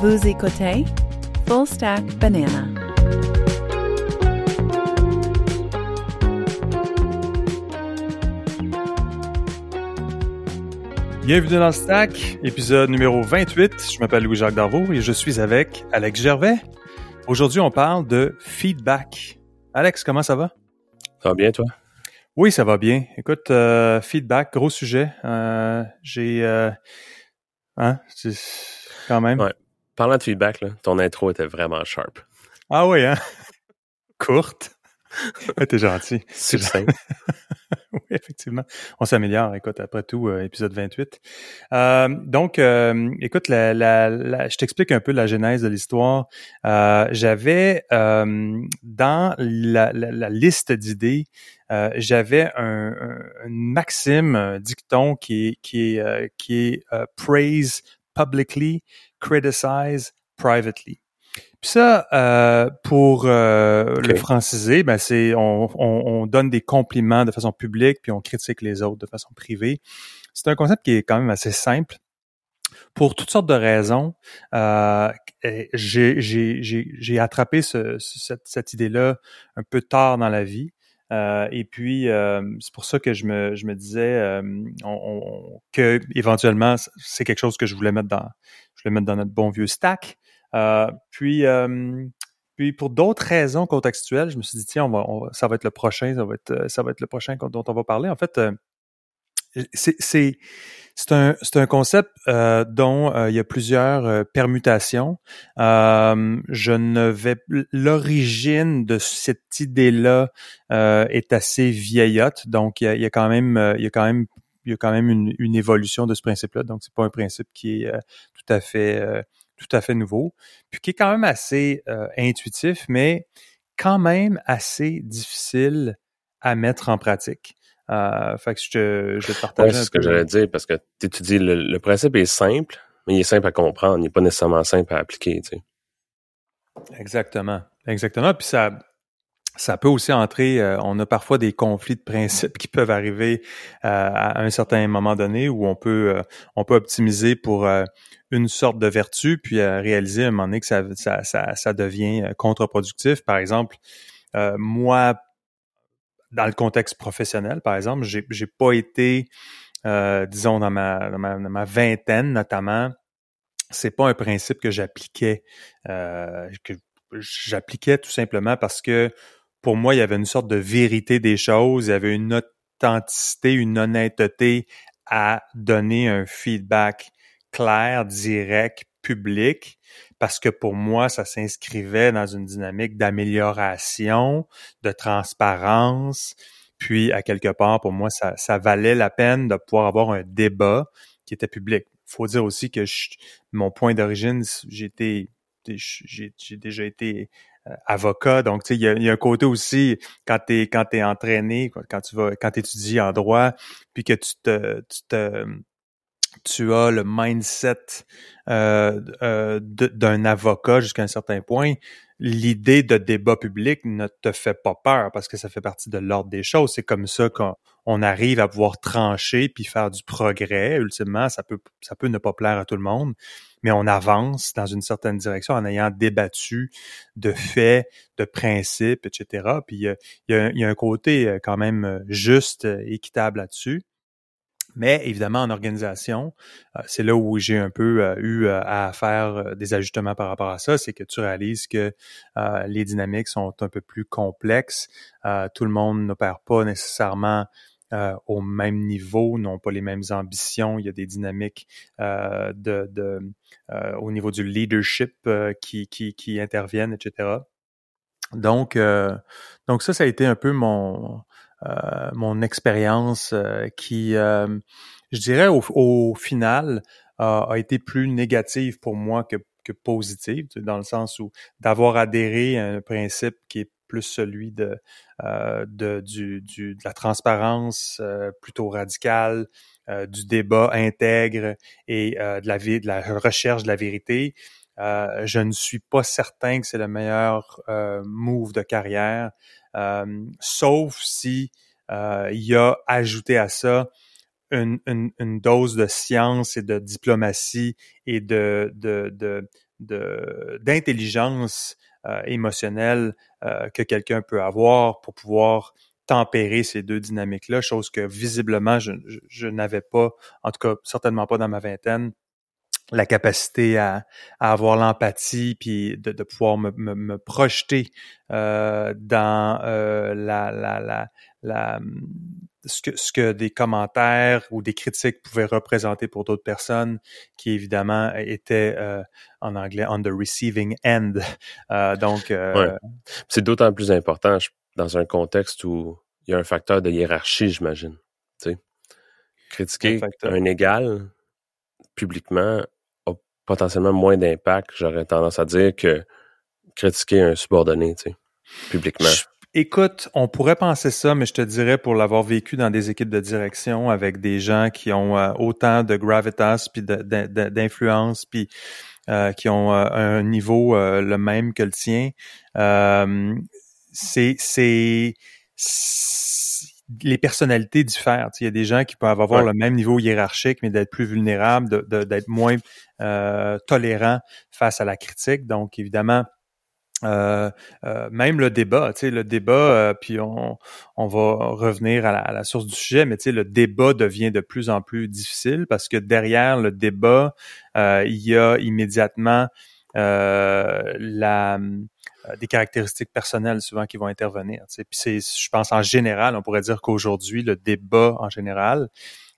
Vous écoutez Full Stack Banana. Bienvenue dans le Stack, épisode numéro 28. Je m'appelle Louis-Jacques Darvaux et je suis avec Alex Gervais. Aujourd'hui, on parle de feedback. Alex, comment ça va? Ça va bien, toi? Oui, ça va bien. Écoute, euh, feedback, gros sujet. Euh, j'ai... Euh, hein, quand même. Ouais. Parlant de feedback, là, ton intro était vraiment sharp. Ah oui, hein? Courte? T'es gentil. Simple. oui, effectivement. On s'améliore, écoute, après tout, euh, épisode 28. Euh, donc, euh, écoute, la, la, je t'explique un peu la genèse de l'histoire. j'avais dans la, la liste d'idées, j'avais un, un, une maxime, un dicton qui est, qui est, qui est praise publicly, criticize privately. Puis ça, euh, pour euh, le franciser, ben c'est on, on, donne des compliments de façon publique, puis on critique les autres de façon privée. C'est un concept qui est quand même assez simple. Pour toutes sortes de raisons, euh, j'ai attrapé ce, cette, cette idée-là un peu tard dans la vie. Euh, et puis, euh, c'est pour ça que je me, disais euh, on, que éventuellement, c'est quelque chose que je voulais mettre dans, je voulais mettre dans notre bon vieux stack. Euh, puis, puis pour d'autres raisons contextuelles, je me suis dit tiens, on va, ça va être le prochain, ça va être, ça va être le prochain dont on va parler. En fait, c'est un, concept euh, dont euh, il y a plusieurs permutations. Euh, je ne vais l'origine de cette idée-là est assez vieillotte, donc il y a, quand même une, évolution de ce principe-là. Donc c'est pas un principe qui est tout à fait nouveau, puis qui est quand même assez intuitif, mais quand même assez difficile à mettre en pratique. Euh, fait que je te, je te partage C'est ce que j'allais dire, parce que tu dis, le, le, principe est simple, mais il est simple à comprendre, il n'est pas nécessairement simple à appliquer, tu sais. Exactement, exactement. Puis ça, ça peut aussi entrer, euh, on a parfois des conflits de principes qui peuvent arriver euh, à un certain moment donné où on peut euh, on peut optimiser pour une sorte de vertu puis réaliser à un moment donné que ça, ça, ça, ça devient contre-productif. Par exemple, moi, dans le contexte professionnel, par exemple, j'ai, j'ai pas été, disons, dans ma, dans ma, dans ma vingtaine notamment, c'est pas un principe que j'appliquais, que j'appliquais tout simplement parce que pour moi, il y avait une sorte de vérité des choses, il y avait une authenticité, une honnêteté à donner un feedback clair, direct, public, parce que pour moi, ça s'inscrivait dans une dynamique d'amélioration, de transparence, puis à quelque part, pour moi, ça, valait la peine de pouvoir avoir un débat qui était public. Faut dire aussi que mon point d'origine, j'étais j'ai déjà été euh, avocat. Donc, tu sais, il y a, un côté aussi quand tu es quand t'es entraîné, quand tu vas quand tu étudies en droit, puis que tu te tu as le mindset euh, euh, d'un avocat jusqu'à un certain point, l'idée de débat public ne te fait pas peur parce que ça fait partie de l'ordre des choses. C'est comme ça qu'on arrive à pouvoir trancher puis faire du progrès. Ultimement, ça peut, ça peut ne pas plaire à tout le monde, mais on avance dans une certaine direction en ayant débattu de faits, de principes, etc. Puis il y a, y a, un côté euh, quand même euh, juste, euh, équitable là-dessus. Mais évidemment, en organisation, c'est là où j'ai un peu eu à faire des ajustements par rapport à ça, c'est que tu réalises que les dynamiques sont un peu plus complexes. tout le monde n'opère pas nécessairement euh, au même niveau, n'ont pas les mêmes ambitions. Il y a des dynamiques euh, de, de euh, au niveau du leadership qui, qui, qui, interviennent, etc. Donc, donc ça, ça a été un peu mon mon expérience qui, je dirais, au, au final, a été plus négative pour moi que, que positive, dans le sens où d'avoir adhéré à un principe qui est plus celui de, euh, de, du, du, de la transparence euh, plutôt radicale, euh, du débat intègre et de, la, de la recherche de la vérité. Je ne suis pas certain que c'est le meilleur move de carrière, sauf si il y a ajouté à ça une, une, une, dose de science et de diplomatie et de, de, de d'intelligence euh, émotionnelle euh, que quelqu'un peut avoir pour pouvoir tempérer ces deux dynamiques-là, chose que visiblement je, je, n'avais pas, en tout cas certainement pas dans ma vingtaine, la capacité à, à avoir l'empathie puis de, de pouvoir me, me, me projeter euh, dans euh, la, la, la, la ce que, ce que des commentaires ou des critiques pouvaient représenter pour d'autres personnes qui évidemment étaient euh, en anglais on the receiving end. Donc, c'est d'autant plus important dans un contexte où il y a un facteur de hiérarchie, j'imagine. Critiquer un, égal publiquement potentiellement moins d'impact, j'aurais tendance à dire, que critiquer un subordonné, tu sais, publiquement. Écoute, on pourrait penser ça, mais je te dirais pour l'avoir vécu dans des équipes de direction avec des gens qui ont euh, autant de gravitas puis d'influence puis euh, qui ont euh, un niveau le même que le tien, c'est c'est les personnalités diffèrent. Il y a des gens qui peuvent avoir le même niveau hiérarchique, mais d'être plus vulnérables, d'être moins tolérants face à la critique. Donc, évidemment, euh, euh, même le débat, tu sais, le débat, euh, puis on, on va revenir à la, source du sujet, mais tu sais, le débat devient de plus en plus difficile parce que derrière le débat, il y a immédiatement la des caractéristiques personnelles souvent qui vont intervenir. Tu sais. Puis c'est, je pense en général, on pourrait dire qu'aujourd'hui, le débat en général,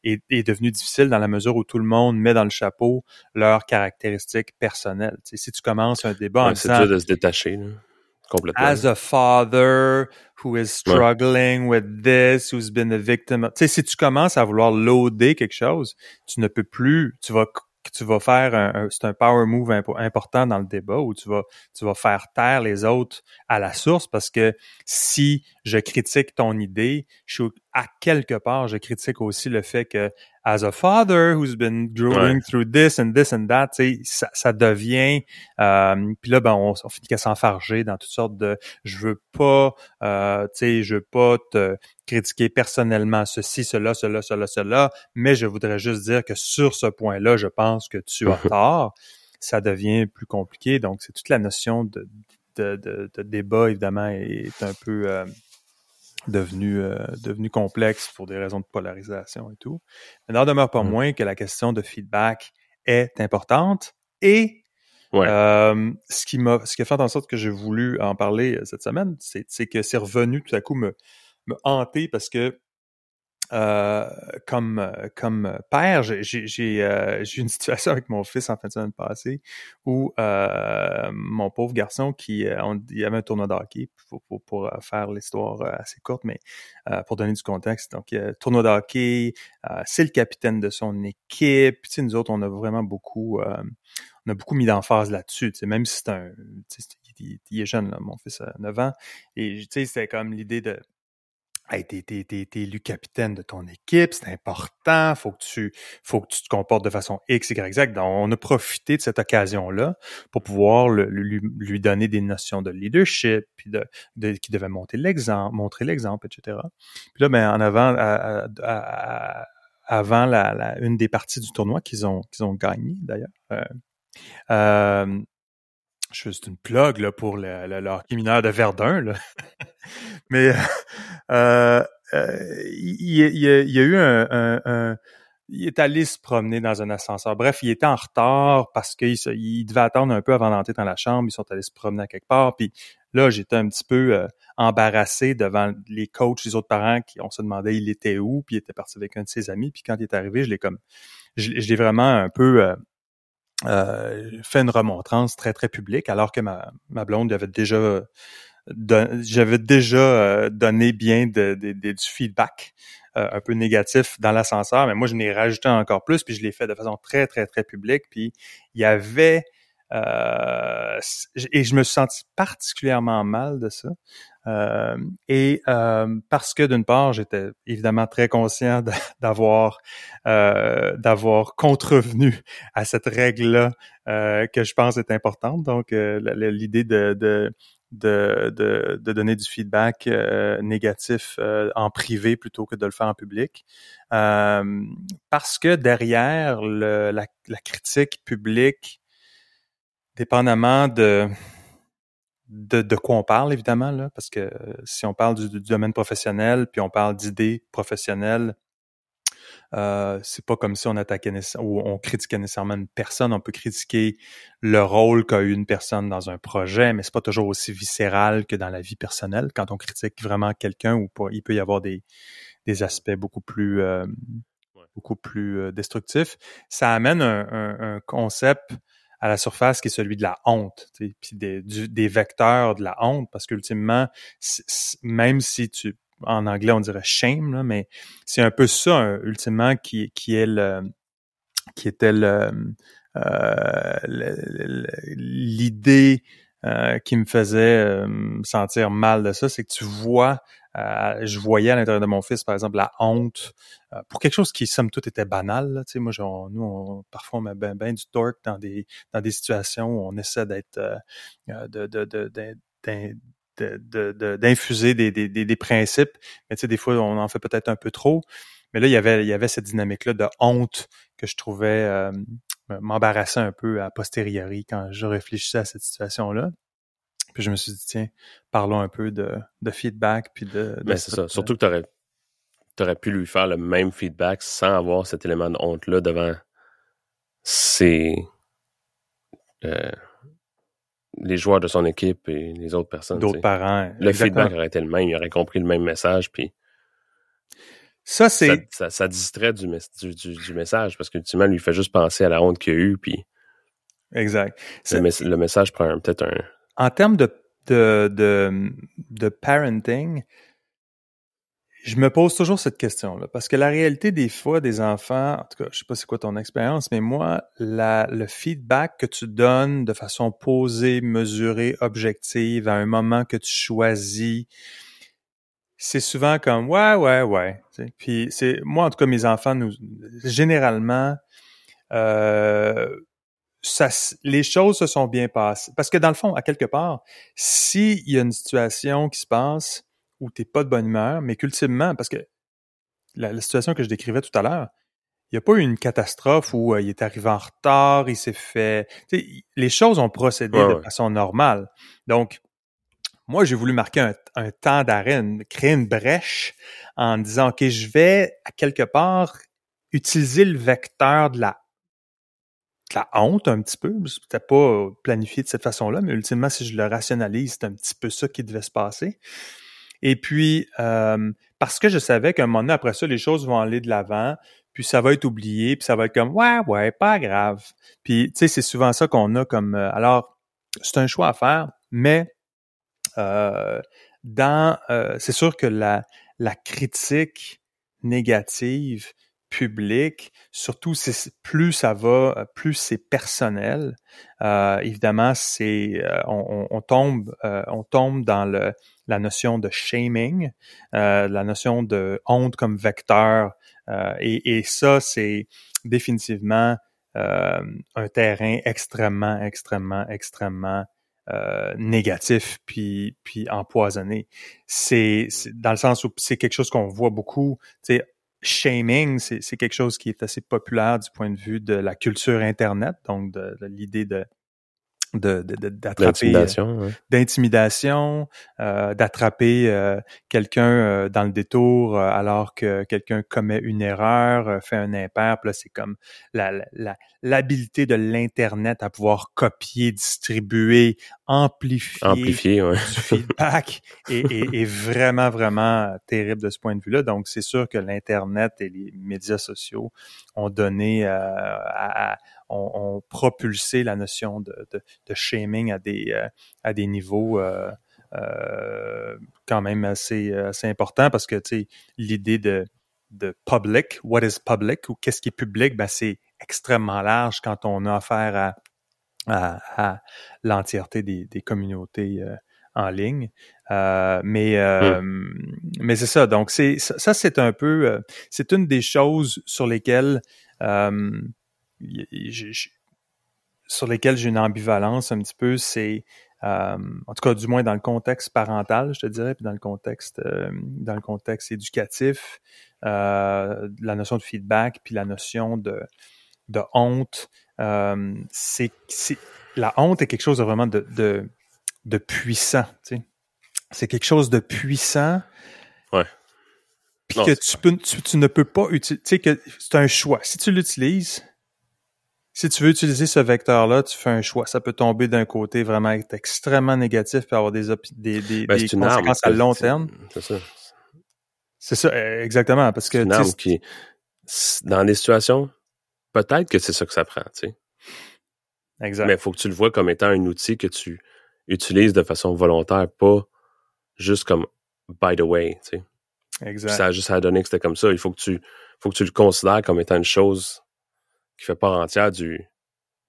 est, devenu difficile dans la mesure où tout le monde met dans le chapeau leurs caractéristiques personnelles. Si tu commences un débat en disant... C'est dur de se détacher, complètement. As a father who is struggling with this, who's been a victim... Tu sais, si tu commences à vouloir loader quelque chose, tu ne peux plus... Tu vas que tu vas faire un, c'est un power move important dans le débat où tu vas tu vas faire taire les autres à la source parce que si je critique ton idée, je suis à quelque part je critique aussi le fait que as a father who's been growing through this and this and that, ça, ça devient euh, puis là ben on, on finit qu'à s'enfarger dans toutes sortes de je veux pas euh, tu sais je veux pas te critiquer personnellement ceci cela cela cela cela mais je voudrais juste dire que sur ce point-là je pense que tu as tort. Ça devient plus compliqué. Donc c'est toute la notion de de, de, de débat évidemment est un peu euh, devenu, euh, devenu complexe pour des raisons de polarisation et tout. Mais n'en demeure pas mmh. moins que la question de feedback est importante et euh, ce qui m'a ce qui a fait en sorte que j'ai voulu en parler euh, cette semaine, c'est que c'est revenu tout à coup me, me hanter parce que comme euh, comme père, j'ai euh, une situation avec mon fils en fin de semaine passée où mon pauvre garçon qui on, il y avait un tournoi de hockey pour, pour, pour faire l'histoire assez courte, mais pour donner du contexte. Donc tournoi de hockey, c'est le capitaine de son équipe. Tu sais, nous autres, on a vraiment beaucoup on a beaucoup mis d'emphase là-dessus. Tu sais, même si c'est un il, il, est jeune, là, mon fils a 9 ans. Et tu sais, c'était comme l'idée de Hey, t'es, t'es, t'es, élu capitaine de ton équipe, c'est important, faut que tu, faut que tu te comportes de façon X, Y, Z. Donc, on a profité de cette occasion-là pour pouvoir lui, lui, donner des notions de leadership, puis de, de qui devait monter l'exemple, montrer l'exemple, etc. Puis là, ben, en avant, avant la, une des parties du tournoi qu'ils ont, qu'ils ont gagné d'ailleurs. Euh, euh, je fais juste une plug là, pour le, le, mineur de Verdun. Là. Mais euh, euh, il, il, y a eu un, un, Il est allé se promener dans un ascenseur. Bref, il était en retard parce qu'il il devait attendre un peu avant d'entrer dans la chambre. Ils sont allés se promener à quelque part. Puis là, j'étais un petit peu euh, embarrassé devant les coachs, les autres parents qui on se demandait il était où, puis il était parti avec un de ses amis. Puis quand il est arrivé, je l'ai comme je, l'ai vraiment un peu euh, fait une remontrance très, très publique, alors que ma, ma blonde avait déjà j'avais déjà euh, donné bien du feedback euh, un peu négatif dans l'ascenseur, mais moi je n'ai rajouté encore plus, puis je l'ai fait de façon très, très, très publique. Puis il y avait euh, et je me suis senti particulièrement mal de ça. Euh, et euh, parce que d'une part, j'étais évidemment très conscient d'avoir euh, d'avoir contrevenu à cette règle-là que je pense est importante. Donc l'idée de, de de, de, donner du feedback négatif en privé plutôt que de le faire en public. parce que derrière le, la, critique publique dépendamment de, de, de quoi on parle, évidemment, là, parce que si on parle du, domaine professionnel, puis on parle d'idées professionnelles, euh, c'est pas comme si on attaquait ou on critiquait nécessairement une personne. On peut critiquer le rôle qu'a eu une personne dans un projet, mais c'est pas toujours aussi viscéral que dans la vie personnelle. Quand on critique vraiment quelqu'un ou pas, il peut y avoir des, des aspects beaucoup plus euh, beaucoup plus euh, destructifs. Ça amène un, un, un concept à la surface qui est celui de la honte, puis des, des vecteurs de la honte, parce qu'ultimement, même si tu, en anglais on dirait shame, là, mais c'est un peu ça, ultimement, qui, qui est le, qui était le, euh, l'idée euh, qui me faisait euh, sentir mal de ça, c'est que tu vois euh, je voyais à l'intérieur de mon fils, par exemple, la honte euh, pour quelque chose qui, somme toute, était banal. Sais, moi, nous, on, parfois, on met bien ben du torque dans des, dans des situations où on essaie d'être, euh, de, de, de, d'infuser des, des, des, principes. Mais tu sais, des fois, on en fait peut-être un peu trop. Mais là, il y avait, il y avait cette dynamique-là de honte que je trouvais euh, m'embarrasser un peu à posteriori quand je réfléchissais à cette situation-là. Puis je me suis dit, tiens, parlons un peu de, de feedback. Puis de, Mais c'est ça. Surtout que tu aurais, pu lui faire le même feedback sans avoir cet élément de honte-là devant ses, euh, les joueurs de son équipe et les autres personnes. D'autres parents. Le feedback aurait été le même. Il aurait compris le même message. Puis ça, c'est. Ça, ça, distrait du, du, du, message parce qu'ultimement, lui fait juste penser à la honte qu'il a eue. Puis. Exact. Le, le message prend peut-être un, en termes de, de, de, parenting, je me pose toujours cette question-là. Parce que la réalité des fois des enfants, en tout cas, je sais pas c'est quoi ton expérience, mais moi, le feedback que tu donnes de façon posée, mesurée, objective, à un moment que tu choisis, c'est souvent comme ouais, ouais, ouais. Puis c'est moi, en tout cas, mes enfants, nous, généralement, euh, ça, les choses se sont bien passées. Parce que dans le fond, à quelque part, s'il y a une situation qui se passe où tu n'es pas de bonne humeur, mais qu'ultimement, parce que la, situation que je décrivais tout à l'heure, il n'y a pas eu une catastrophe où euh, il est arrivé en retard, il s'est fait... Les choses ont procédé de façon normale. Donc, moi, j'ai voulu marquer un, un temps d'arrêt, créer une brèche en disant, OK, je vais, à quelque part, utiliser le vecteur de la la honte un petit peu. C'était pas planifié de cette façon-là, mais ultimement, si je le rationalise, c'est un petit peu ça qui devait se passer. Et puis, euh, parce que je savais qu'à un moment donné, après ça, les choses vont aller de l'avant, puis ça va être oublié, puis ça va être comme ouais, ouais, pas grave. Puis, tu sais, c'est souvent ça qu'on a comme. Euh, alors, c'est un choix à faire, mais euh, dans, c'est sûr que la la critique négative public, surtout plus ça va, euh, plus c'est personnel. Euh, évidemment, c'est euh, on, tombe on tombe dans le la notion de shaming, la notion de honte comme vecteur, et, et, ça c'est définitivement un terrain extrêmement extrêmement extrêmement négatif puis puis empoisonné. C'est dans le sens où c'est quelque chose qu'on voit beaucoup. Tu sais, shaming, c'est quelque chose qui est assez populaire du point de vue de la culture Internet, donc de l'idée de d'attraper d'intimidation euh, d'attraper euh, quelqu'un euh, dans le détour alors que quelqu'un commet une erreur fait un impair. Là c'est comme la l'habilité de l'internet à pouvoir copier distribuer amplifier, amplifier ouais. du feedback est, vraiment vraiment terrible de ce point de vue là donc c'est sûr que l'internet et les médias sociaux ont donné à ont, propulsé la notion de, de, shaming à des, euh, à des niveaux euh, euh, quand même assez, assez importants parce que l'idée de, de public, what is public ou qu'est-ce qui est public, ben c'est extrêmement large quand on a affaire à, à, l'entièreté des, des communautés en ligne. mais mmh. mais c'est ça. Donc c'est ça, c'est un peu c'est une des choses sur lesquelles sur lesquels j'ai une ambivalence un petit peu, c'est euh, en tout cas du moins dans le contexte parental, je te dirais, puis dans le contexte euh, dans le contexte éducatif, euh, la notion de feedback, puis la notion de de honte. c'est la honte est quelque chose de vraiment de, de, de puissant. Tu sais. C'est quelque chose de puissant. Ouais. Puis que tu, peux, tu, ne peux pas utiliser. Tu sais que c'est un choix. Si tu l'utilises, si tu veux utiliser ce vecteur-là, tu fais un choix. Ça peut tomber d'un côté vraiment être extrêmement négatif et avoir des, des, des, ben, des conséquences à long terme. C'est ça. C'est ça, e, exactement. Parce que. Une arme qui, dans des situations, peut-être que c'est ça que ça prend, tu sais. Exact. Mais il faut que tu le vois comme étant un outil que tu utilises de façon volontaire, pas juste comme by the way, tu sais. Exact. ça a juste à donner que c'était comme ça. Il faut que tu, faut que tu le considères comme étant une chose qui fait part entière du,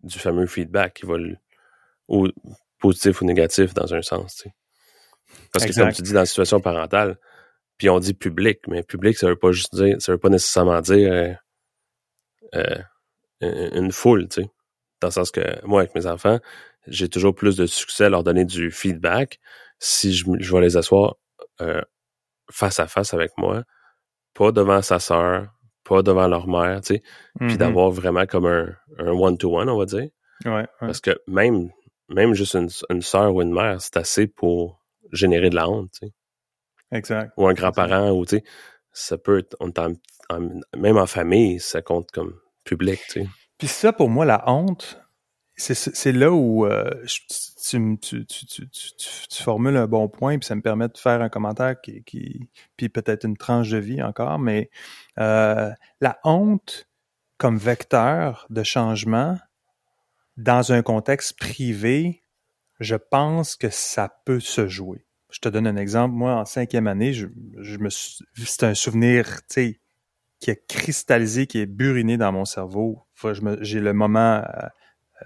du fameux feedback qui va le, ou positif ou négatif dans un sens, tu sais. Parce que comme tu dis dans la situation parentale, puis on dit public, mais public, ça veut pas juste dire, ça veut pas nécessairement dire euh, euh, une foule, tu sais. Dans le sens que moi, avec mes enfants, j'ai toujours plus de succès à leur donner du feedback si je, je vais les asseoir euh, face à face avec moi, pas devant sa sœur, pas devant leur mère, tu sais, puis Mhm. d'avoir vraiment comme un un one-to-one, on va dire. Ouais, ouais. Parce que même, même juste une, une sœur ou une mère, c'est assez pour générer de la honte, tu sais. Exact. Ou un grand-parent, ou tu sais, ça peut être, on en- même en famille, ça compte comme public, tu sais. Puis ça, pour moi, la honte, c'est là où euh, tu, tu, tu, tu, formules un bon point, puis ça me permet de faire un commentaire qui, qui puis peut-être une tranche de vie encore, mais euh, la honte comme vecteur de changement dans un contexte privé, je pense que ça peut se jouer. Je te donne un exemple. Moi, en cinquième année, je, je me c'est un souvenir, tu sais, qui est cristallisé, qui est buriné dans mon cerveau. J'ai le moment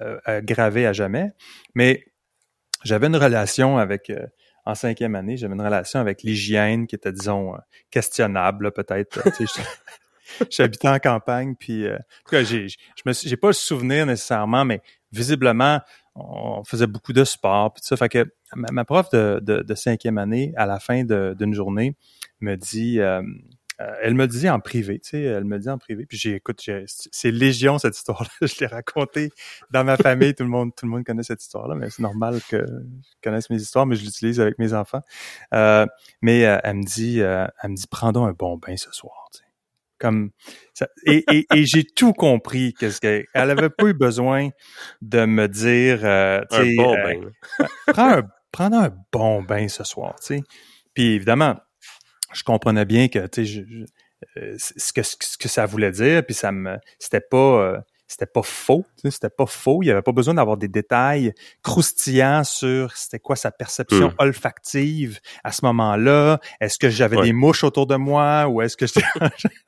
euh, gravé à jamais. Mais j'avais une relation avec, euh, en cinquième année, j'avais une relation avec l'hygiène qui était, disons, euh, questionnable, peut-être. J'habitais en campagne, puis en tout cas, j'ai, je j'ai pas le souvenir nécessairement, mais visiblement, on faisait beaucoup de sport, puis tout ça. Fait que ma, prof de, de, cinquième année, à la fin d'une journée, me dit, elle me dit en privé, tu sais, elle me dit en privé, puis j'ai, écoute, j'ai- c'est légion cette histoire-là. Je l'ai racontée dans ma famille, tout le monde, tout le monde connaît cette histoire-là, mais c'est normal que je connaisse mes histoires, mais je l'utilise avec mes enfants. Euh, mais euh, elle me dit, euh, elle me dit, prends donc un bon bain ce soir. tu sais. Comme ça, et, et, et j'ai tout compris qu'est-ce qu'elle elle avait pas eu besoin de me dire, euh, tu Un sais, bon euh, bain. prends un, prends un bon bain ce soir, tu sais. Puis évidemment, je comprenais bien que, tu sais, je- je- euh, ce que ce que ça voulait dire, puis ça me, c'était pas, euh, c'était pas faux, c'était pas faux. Il y avait pas besoin d'avoir des détails croustillants sur c'était quoi sa perception Hmm. olfactive à ce moment-là. Est-ce que j'avais Ouais. des mouches autour de moi ou est-ce que j'étais.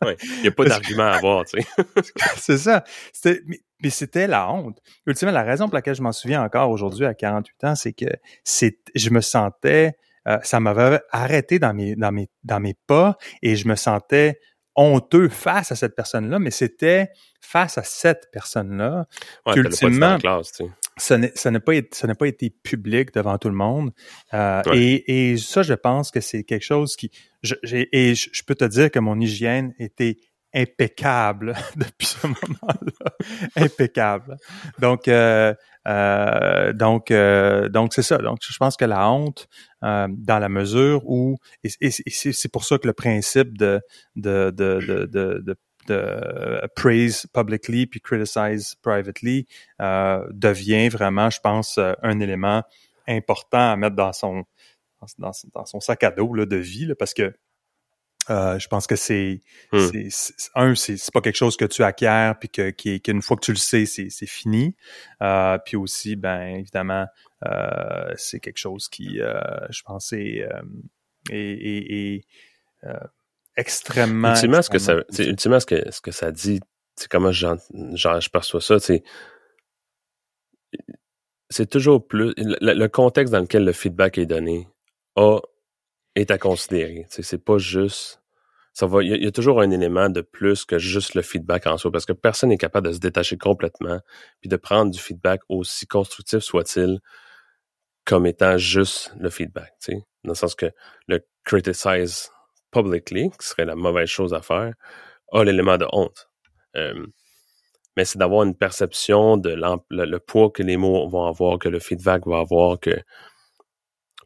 Il n'y a pas d'argument à avoir, tu sais. c'est ça. C'était, mais, mais c'était la honte. Ultimement, la raison pour laquelle je m'en souviens encore aujourd'hui à 48 ans, c'est que c'est, je me sentais, euh, ça m'avait arrêté dans mes, dans mes, dans mes pas et je me sentais honteux face à cette personne-là, mais c'était face à cette personne-là. Ouais, Ultimement, classe, tu sais. Ça n'est- ça n'a pas été, ça pas été public devant tout le monde. Euh, Ouais. et, et ça, je pense que c'est quelque chose qui, je, et je, je peux te dire que mon hygiène était impeccable depuis ce moment-là, impeccable. Donc, euh, euh, donc, euh, donc c'est ça. Donc, je pense que la honte, euh, dans la mesure où, et, c'est pour ça que le principe de de de de, de, de de praise publicly puis criticize privately euh, devient vraiment, je pense, euh, un élément important à mettre dans son dans, dans son sac à dos là, de vie là, parce que euh, je pense que c'est Hmm. un c'est pas quelque chose que tu acquiers puis que qu'une fois que tu le sais c'est fini euh, puis aussi ben évidemment euh, c'est quelque chose qui euh, je pense est euh, est, est- est, euh, extrêmement Ultimement, ce que ça, ultimement, ce que, ce que ça dit, c'est comment j'en- je perçois ça, c'est, c'est toujours plus, le, le contexte dans lequel le feedback est donné a, est à considérer. C'est pas juste, ça va, il y, a- toujours un élément de plus que juste le feedback en soi, parce que personne n'est capable de se détacher complètement, puis de prendre du feedback aussi constructif soit-il, comme étant juste le feedback, tu sais, dans le sens que le criticize publicly, qui serait la mauvaise chose à faire, a l'élément de honte. Euh, mais c'est d'avoir une perception de le, poids que les mots vont avoir, que le feedback va avoir, que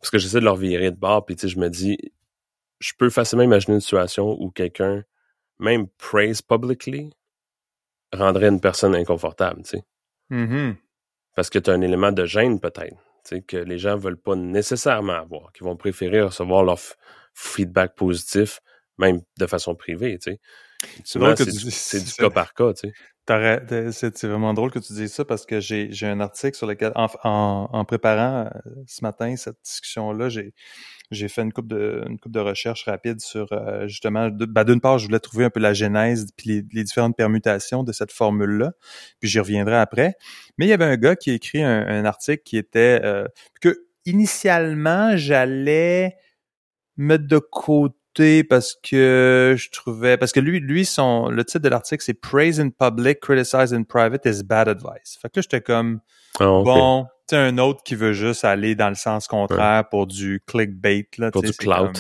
parce que j'essaie de leur virer de bord, puis tu sais, je me dis, je peux facilement imaginer une situation où quelqu'un, même praise publicly, rendrait une personne inconfortable, tu sais. Mm-hmm. Parce que tu as un élément de gêne peut-être, tu sais, que les gens veulent pas nécessairement avoir, qui vont préférer recevoir leur feedback positif, même de façon privée, tu sais. Souvent, c'est du cas par cas, tu sais. C'est vraiment drôle que tu dises ça parce que j'ai un article sur lequel, en, en, préparant euh, ce matin cette discussion-là, j'ai fait une coupe de une coupe de recherche rapide sur euh, justement ben, d'une part je voulais trouver un peu la genèse puis les, différentes permutations de cette formule là puis j'y reviendrai après. Mais il y avait un gars qui a écrit un, article qui était euh, que initialement j'allais mettre de côté parce que je trouvais parce que lui lui son le titre de l'article c'est Praise in public, criticize in private is bad advice. Fait que là j'étais comme ah, bon, tu un autre qui veut juste aller dans le sens contraire pour du clickbait là, pour du clout.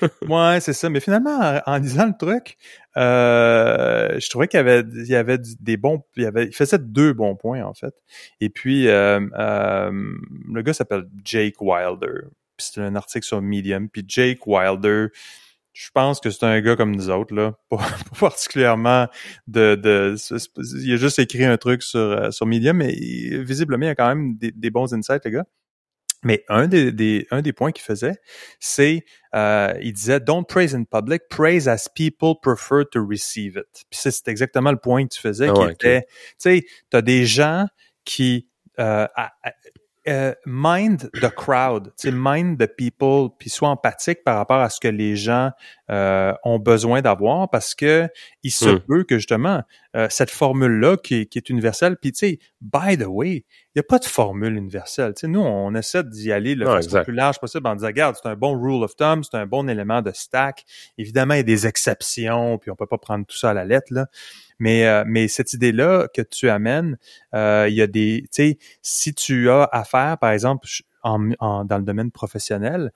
ouais, c'est ça, mais finalement en, lisant le truc, euh, je trouvais qu'il y avait il y avait des bons il y avait il faisait deux bons points en fait. Et puis euh, euh, le gars s'appelle Jake Wilder. C'est un article sur Medium. Puis Jake Wilder, je pense que c'est un gars comme nous autres, là. Pas, particulièrement de, de, Il a juste écrit un truc sur, euh, sur Medium, mais visiblement, il y a quand même des, bons insights, le gars. Mais un des, des, un des points qu'il faisait, c'est, euh, il disait, don't praise in public, praise as people prefer to receive it. Puis c'est exactement le point que tu faisais, ah qui était, tu sais, t'as des gens qui, euh, euh, mind the crowd, mind the people, puis sois empathique par rapport à ce que les gens euh, ont besoin d'avoir, parce que il se hmm. peut que justement euh, cette formule-là qui, est universelle, puis tu sais, by the way, il n'y a pas de formule universelle. Tu sais, nous, on essaie d'y aller le plus large possible en disant, regarde, c'est un bon rule of thumb, c'est un bon élément de stack. Évidemment, il y a des exceptions, puis on peut pas prendre tout ça à la lettre là. Mais, euh, mais cette idée-là que tu amènes, euh, il y a des, tu sais, si tu as affaire, par exemple, en, dans le domaine professionnel,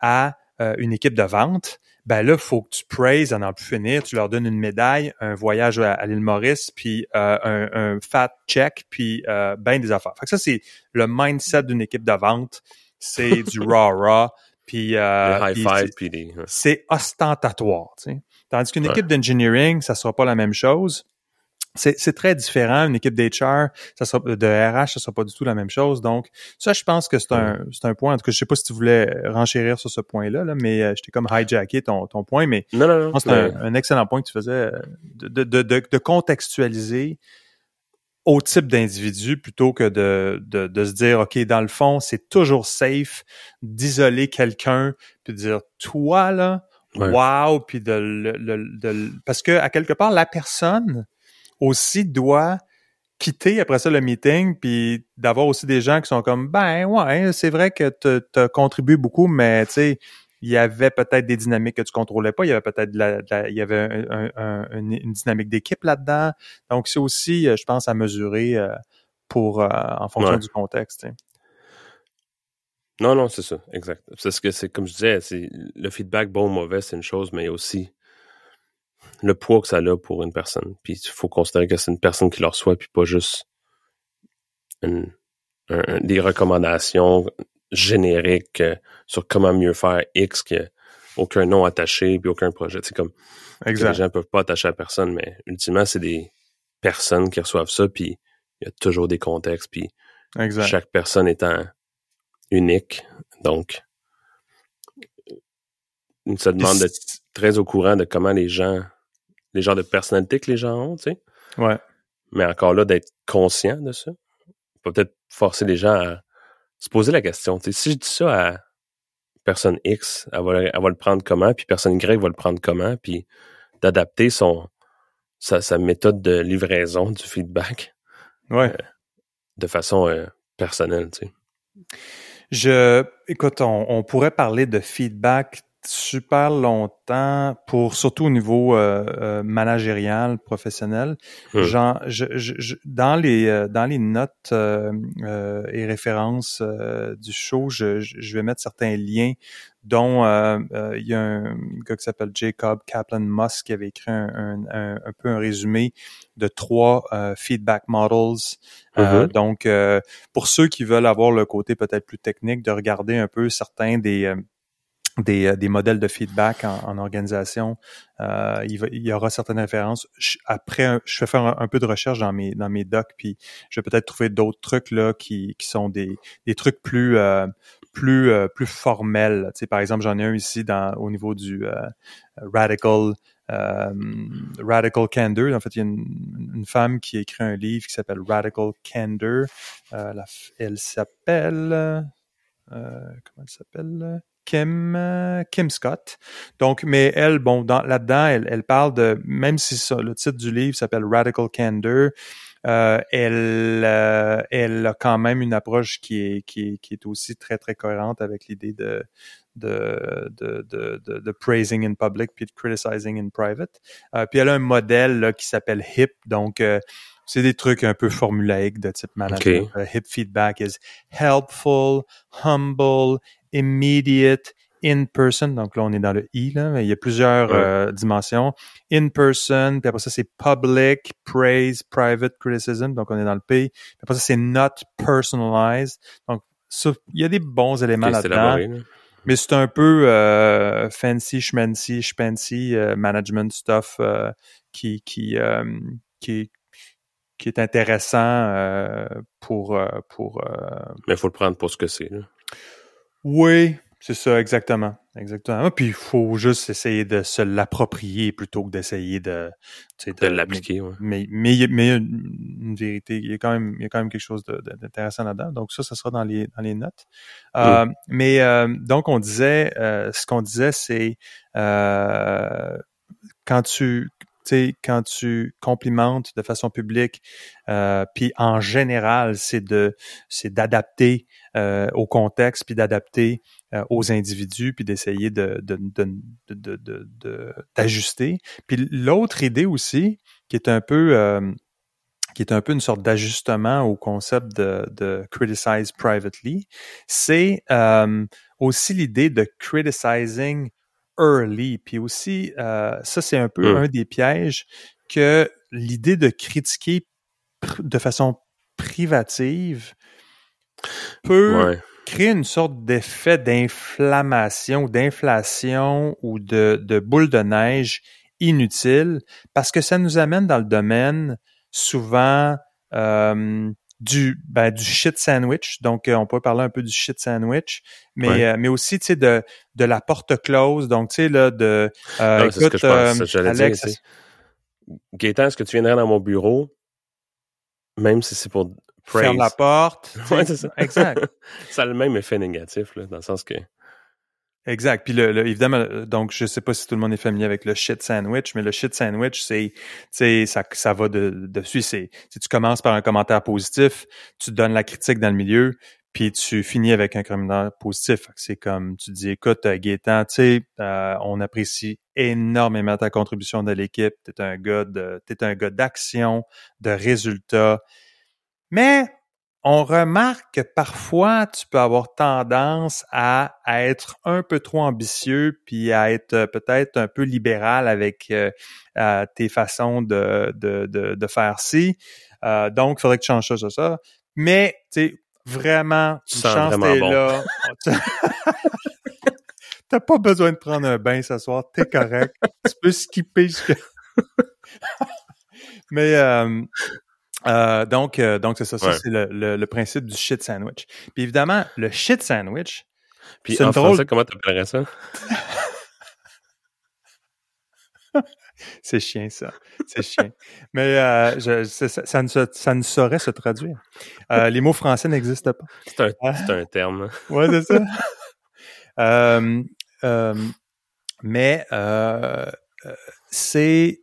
à euh, une équipe de vente, ben là, faut que tu praises à n'en plus finir. Tu leur donnes une médaille, un voyage à, l'île Maurice, puis un, un, fat check, puis ben des affaires. Fait que ça, c'est le mindset d'une équipe de vente. C'est du rah-rah, puis... C'est ostentatoire, tu sais. Tandis qu'une équipe d'engineering, ça sera pas la même chose. C'est très différent. Une équipe d'HR, ça sera de RH, ça sera pas du tout la même chose. Donc, ça, je pense que c'est un, point. En tout cas, je sais pas si tu voulais renchérir sur ce point-là, là, mais euh, je t'ai comme hijacké ton, ton point. Mais non, non, non, c'est un, excellent point que tu faisais euh, de, de, de, de contextualiser au type d'individu plutôt que de, de, de, se dire, OK, dans le fond, c'est toujours safe d'isoler quelqu'un puis de dire, toi, là, wow, puis de, parce que à quelque part la personne aussi doit quitter après ça le meeting puis d'avoir aussi des gens qui sont comme ben ouais c'est vrai que tu as contribué beaucoup mais tu sais il y avait peut-être des dynamiques que tu contrôlais pas. Il y avait peut-être il y avait une dynamique d'équipe là-dedans. Donc c'est aussi je pense à mesurer euh, pour euh, en fonction du contexte non, non, c'est ça, exact. C'est ce que c'est, comme je disais, c'est le feedback bon ou mauvais, c'est une chose, mais aussi le poids que ça a pour une personne. Puis il faut considérer que c'est une personne qui le reçoit, puis pas juste des recommandations génériques euh, sur comment mieux faire X que aucun nom attaché puis aucun projet. C'est comme exact. les gens peuvent pas attacher à personne, mais ultimement, c'est des personnes qui reçoivent ça, puis il y a toujours des contextes, puis chaque personne étant unique. Donc, ça demande d'être très au courant de comment les gens, les genres de personnalité que les gens ont, tu sais. Ouais. Mais encore là, d'être conscient de ça. Peut-être forcer les gens à se poser la question. Tu sais, si je dis ça à personne X, elle va, elle va le prendre comment, puis personne Y va le prendre comment, puis d'adapter son sa, sa, méthode de livraison du feedback ouais. Euh, de façon euh, personnelle, tu sais. Je, écoute, on, pourrait parler de feedback super longtemps pour surtout au niveau euh, euh managérial professionnel. Genre, je, je, dans les euh, dans les notes euh, et références du show, je, je, vais mettre certains liens dont il y a un gars qui s'appelle Jacob Kaplan Musk qui avait écrit un, un, un, peu un résumé de trois feedback models. Mm-hmm. donc, pour ceux qui veulent avoir le côté peut-être plus technique, de regarder un peu certains des des, euh, des modèles de feedback en, organisation. Euh, il, y aura certaines références. après, je vais faire un, peu de recherche dans mes dans mes docs, puis je vais peut-être trouver d'autres trucs là qui, qui sont des, des trucs plus euh, plus plus formels. Tu sais, par exemple, j'en ai un ici au niveau du radical Radical Candor. En fait, il y a une, femme qui a écrit un livre qui s'appelle Radical Candor. Elle s'appelle comment elle s'appelle? Kim, Kim Scott. Donc, mais elle, bon, dans, là-dedans, elle, elle parle de, même si ça, le titre du livre s'appelle Radical Candor, euh, elle, euh, elle a quand même une approche qui est, qui est, qui est aussi très, très cohérente avec l'idée de, de, de, de, de, praising in public puis de criticizing in private. Euh, puis elle a un modèle là, qui s'appelle HIP, donc c'est des trucs un peu formulaïques de type management. HIP feedback is helpful, humble, immediate, in-person. Donc là, on est dans le I, là, mais il y a plusieurs euh, dimensions. In-person, puis après ça, c'est public, praise, private criticism. Donc on est dans le P. Puis après ça, c'est not personalized. Donc ça, il y a des bons éléments là-dedans. Mais c'est un peu euh, fancy, schmancy, schpancy, euh, management stuff euh, qui, qui, qui, qui est intéressant pour... pour Mais il faut le prendre pour ce que c'est. Oui, c'est ça, exactement. Exactement. Puis il faut juste essayer de se l'approprier plutôt que d'essayer de, de, l'appliquer. Mais, mais, il y a une, vérité, il y a quand même, il y a quand même quelque chose d'intéressant là-dedans. Donc ça, ça sera dans les, dans les notes. Euh, mais euh, donc on disait, euh, ce qu'on disait, c'est quand tu quand tu complimentes de façon publique, euh, puis en général, c'est de c'est d'adapter euh, au contexte, puis d'adapter euh, aux individus, puis d'essayer de, d'ajuster. Puis l'autre idée aussi, qui est un peu qui est un peu une sorte d'ajustement au concept de, criticize privately, c'est aussi l'idée de criticizing early. Puis aussi, euh, ça, c'est un peu mmh. un des pièges que l'idée de critiquer de façon privative peut créer une sorte d'effet d'inflammation, d'inflation ou de, de boule de neige inutile parce que ça nous amène dans le domaine souvent euh, du ben, du shit sandwich. Donc, euh, on peut parler un peu du shit sandwich, mais euh, mais aussi tu sais de de la porte close. Donc, tu sais là de euh, écoute, ce que je pense, Alex, dire, Gaëtan, est-ce que tu viendrais dans mon bureau, même si c'est pour praise. ferme la porte. ouais, c'est ça. Exact. ça a le même effet négatif là, dans le sens que Exact. Puis le, évidemment, donc je sais pas si tout le monde est familier avec le shit sandwich, mais le shit sandwich, c'est, c'est ça, ça va de dessus. C'est, tu commences par un commentaire positif, tu donnes la critique dans le milieu, puis tu finis avec un commentaire positif. C'est comme tu dis, écoute, euh, Gaétan, tu sais, euh, on apprécie énormément ta contribution de l'équipe. T'es un gars de, t'es un gars d'action, de résultats. Mais on remarque que parfois, tu peux avoir tendance à, être un peu trop ambitieux, puis à être euh, peut-être un peu libéral avec euh, euh, tes façons de, de, de, faire ci. donc, il faudrait que tu changes ça, ça, ça. Mais, tu sais, vraiment, tu chance t'es là. T'as pas besoin de prendre un bain ce soir, t'es correct. tu peux skipper jusqu'à... Mais euh, donc, euh, donc c'est ça, ça c'est le, le, principe du shit sandwich. Puis évidemment, le shit sandwich. Puis en français, comment t'appellerais ça? c'est chien, ça. C'est chien. Mais euh, je, ça, ne, ça ne saurait se traduire. Euh, les mots français n'existent pas. C'est un, c'est un terme. ouais, c'est ça. mais c'est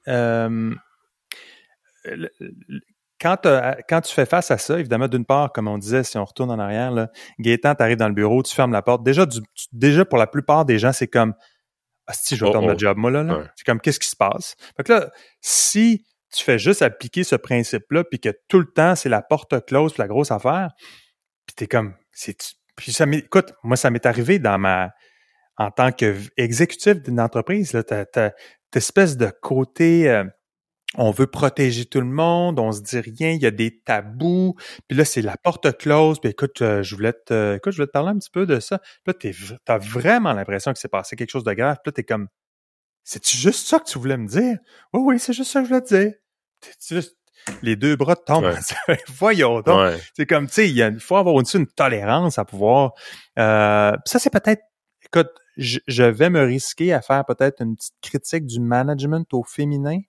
quand, quand tu fais face à ça, évidemment, d'une part, comme on disait, si on retourne en arrière, là, Gaétan, tu arrives dans le bureau, tu fermes la porte. Déjà, du, déjà, pour la plupart des gens, c'est comme ah, si je vais perdre oh, job, moi, là. C'est comme, qu'est-ce qui se passe? Fait que là, si tu fais juste appliquer ce principe-là, puis que tout le temps, c'est la porte close, la grosse affaire, puis t'es comme, c'est, puis ça écoute, moi, ça m'est arrivé dans ma, en tant qu'exécutif d'une entreprise, là, t'as, t'as, espèce de côté, euh, on veut protéger tout le monde, on se dit rien, il y a des tabous, puis là c'est la porte close, puis écoute, euh, je voulais te, écoute, je voulais te parler un petit peu de ça. Puis là t'as vraiment l'impression que c'est passé quelque chose de grave, puis là t'es comme, c'est juste ça que tu voulais me dire? Oui, oui, c'est juste ça que je voulais te dire. Juste, les deux bras tombent. Voyons donc. C'est comme, tu sais, il faut avoir aussi une tolérance à pouvoir. Euh, ça, c'est peut-être, écoute, je, vais me risquer à faire peut-être une petite critique du management au féminin.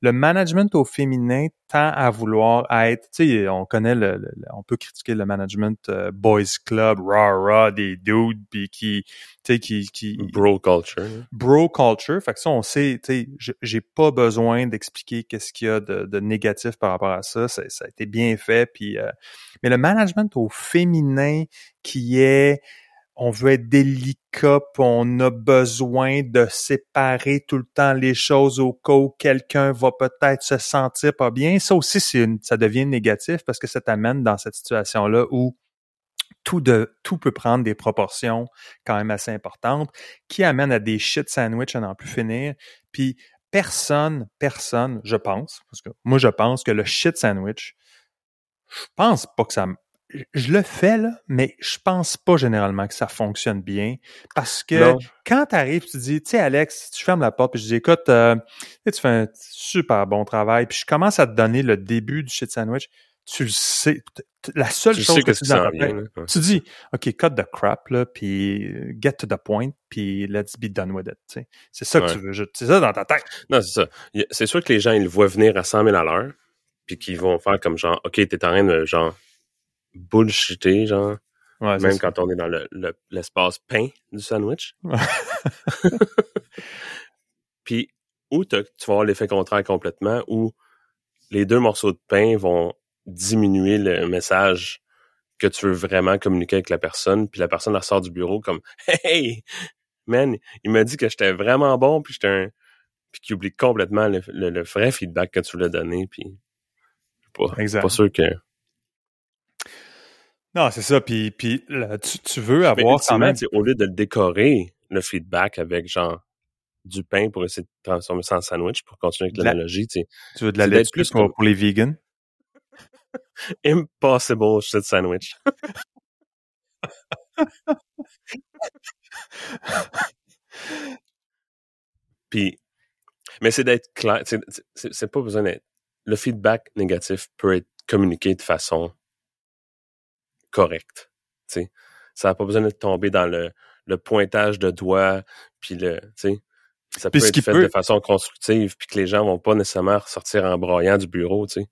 Le management au féminin tend à vouloir être, tu sais, on connaît le, on peut critiquer le management euh, boys club, rah rah, des dudes, puis qui, tu sais, qui, qui bro culture, bro culture. Fait que ça, on sait, tu sais, j'ai pas besoin d'expliquer qu'est-ce qu'il y a de, négatif par rapport à ça. ça. Ça, a été bien fait, puis euh, mais le management au féminin qui est on veut être délicat, on a besoin de séparer tout le temps les choses au cas où quelqu'un va peut-être se sentir pas bien. Ça aussi, ça devient négatif parce que ça t'amène dans cette situation-là où tout tout peut prendre des proportions quand même assez importantes, qui amènent à des shit sandwich à n'en plus finir. Puis personne, personne, je pense, parce que moi je pense que le shit sandwich, je pense pas que ça je le fais, là, mais je pense pas généralement que ça fonctionne bien. Parce que quand tu arrives, tu dis, tu sais, Alex, tu fermes la porte, puis je dis, écoute, euh, tu fais un super bon travail, puis je commence à te donner le début du shit sandwich. Tu le sais. La seule chose que, tu dis dans tu dis, OK, cut the crap, là, puis get to the point, puis let's be done with it. C'est ça que tu veux. C'est ça dans ta tête. Non, c'est ça. C'est sûr que les gens, ils le voient venir à 100 000 à l'heure, puis qu'ils vont faire comme genre, OK, t'es en train de, genre, bullshité, genre. même quand on est dans l'espace le, pain du sandwich. Puis, ou tu vas avoir l'effet contraire complètement, où les deux morceaux de pain vont diminuer le message que tu veux vraiment communiquer avec la personne, puis la personne elle sort du bureau comme Hey! Man, il m'a dit que j'étais vraiment bon, puis j'étais un. Puis qu'il oublie complètement le, vrai feedback que tu voulais donner, puis pas, pas sûr que non, c'est ça. Puis, puis tu, tu veux avoir quand même... Au lieu de le décorer, le feedback avec genre du pain pour essayer de transformer ça en sandwich pour continuer avec l'analogie, tu sais. Tu veux de la laitue plus pour, pour les vegans? Impossible shit sandwich. Puis, mais c'est d'être clair, c'est pas besoin d'être... Le feedback négatif peut être communiqué de façon correct. Ça n'a pas besoin de tomber dans le, le pointage de doigts, puis le, ça peut être fait de façon constructive, puis que les gens vont pas nécessairement ressortir en broyant du bureau, tu sais.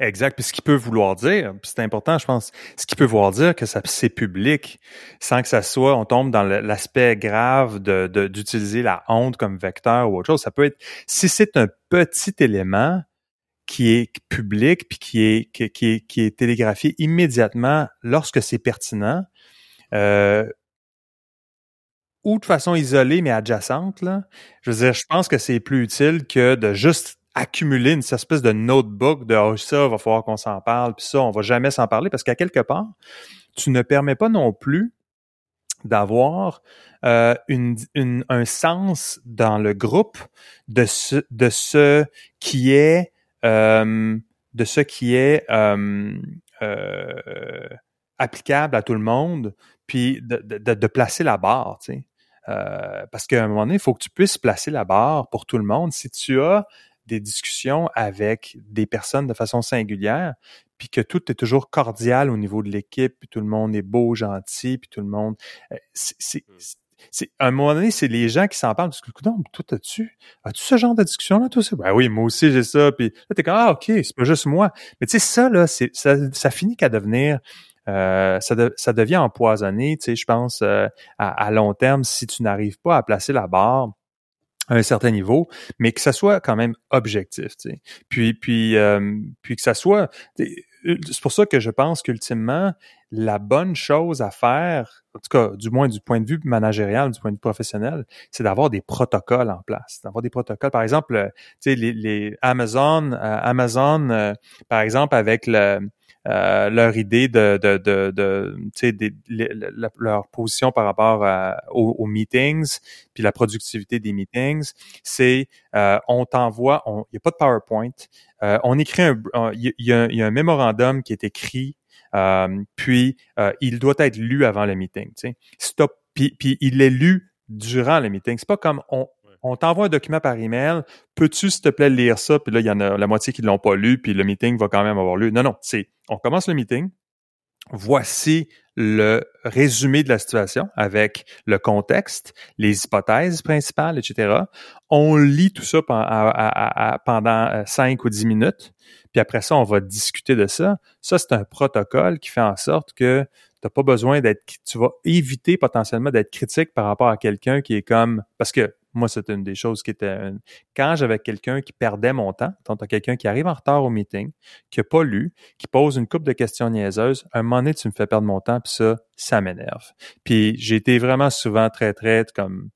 Exact. Puis ce qu'il peut vouloir dire, c'est important, je pense, ce qu'il peut vouloir dire que ça c'est public, sans que ça soit, on tombe dans l'aspect grave de d'utiliser la honte comme vecteur ou autre chose. Ça peut être, si c'est un petit élément, qui est public puis qui est, qui, est, qui est télégraphié immédiatement lorsque c'est pertinent. Euh, ou de façon isolée mais adjacente. Là. Je veux dire, je pense que c'est plus utile que de juste accumuler une espèce de notebook de oh, ça, va falloir qu'on s'en parle, puis ça, on va jamais s'en parler, parce qu'à quelque part, tu ne permets pas non plus d'avoir euh, une, une, un sens dans le groupe de ce, de ce qui est de ce qui est euh, euh, applicable à tout le monde, puis de, de, de placer la barre, tu sais. Euh, parce qu'à un moment donné, il faut que tu puisses placer la barre pour tout le monde. Si tu as des discussions avec des personnes de façon singulière, puis que tout est toujours cordial au niveau de l'équipe, puis tout le monde est beau, gentil, puis tout le monde... C'est, c'est à un moment donné, c'est les gens qui s'en parlent. Parce que, toi, as-tu, as-tu ce genre de discussion-là, toi? Ben oui, moi aussi, j'ai ça. Puis là, t'es comme, ah, OK, c'est pas juste moi. Mais tu sais, ça, là, c'est, ça, ça finit qu'à devenir, euh, ça, ça devient empoisonné, tu sais, je pense, euh, à, long terme, si tu n'arrives pas à placer la barre à un certain niveau, mais que ça soit quand même objectif, tu sais. Puis, puis, euh, puis que ça soit, c'est pour ça que je pense qu'ultimement, la bonne chose à faire, en tout cas, du moins du point de vue managérial, du point de vue professionnel, c'est d'avoir des protocoles en place. D'avoir des protocoles. Par exemple, euh, tu sais, les, les, Amazon, euh, Amazon, euh, par exemple, avec le, leur idée de, de, de, de tu sais, leur position par rapport aux, meetings, puis la productivité des meetings, c'est on t'envoie, il n'y a pas de PowerPoint, on écrit un, il y, a, y, a un mémorandum qui est écrit euh, puis, euh, il doit être lu avant le meeting. Stop. Puis, puis il est lu durant le meeting. C'est pas comme on, on t'envoie un document par email, peux-tu s'il te plaît lire ça, puis là il y en a la moitié qui l'ont pas lu, puis le meeting va quand même avoir lieu. Non, non, c'est on commence le meeting, voici le résumé de la situation avec le contexte, les hypothèses principales, etc. On lit tout ça pendant 5 ou 10 minutes, puis après ça, on va discuter de ça. Ça, c'est un protocole qui fait en sorte que tu pas besoin d'être... Tu vas éviter potentiellement d'être critique par rapport à quelqu'un qui est comme... Parce que moi, c'était une des choses qui était... Quand j'avais quelqu'un qui perdait mon temps, quand quelqu'un qui arrive en retard au meeting, qui n'a pas lu, qui pose une coupe de questions niaiseuses, un moment donné, tu me fais perdre mon temps, puis ça, ça m'énerve. Puis j'ai été vraiment souvent très, très comme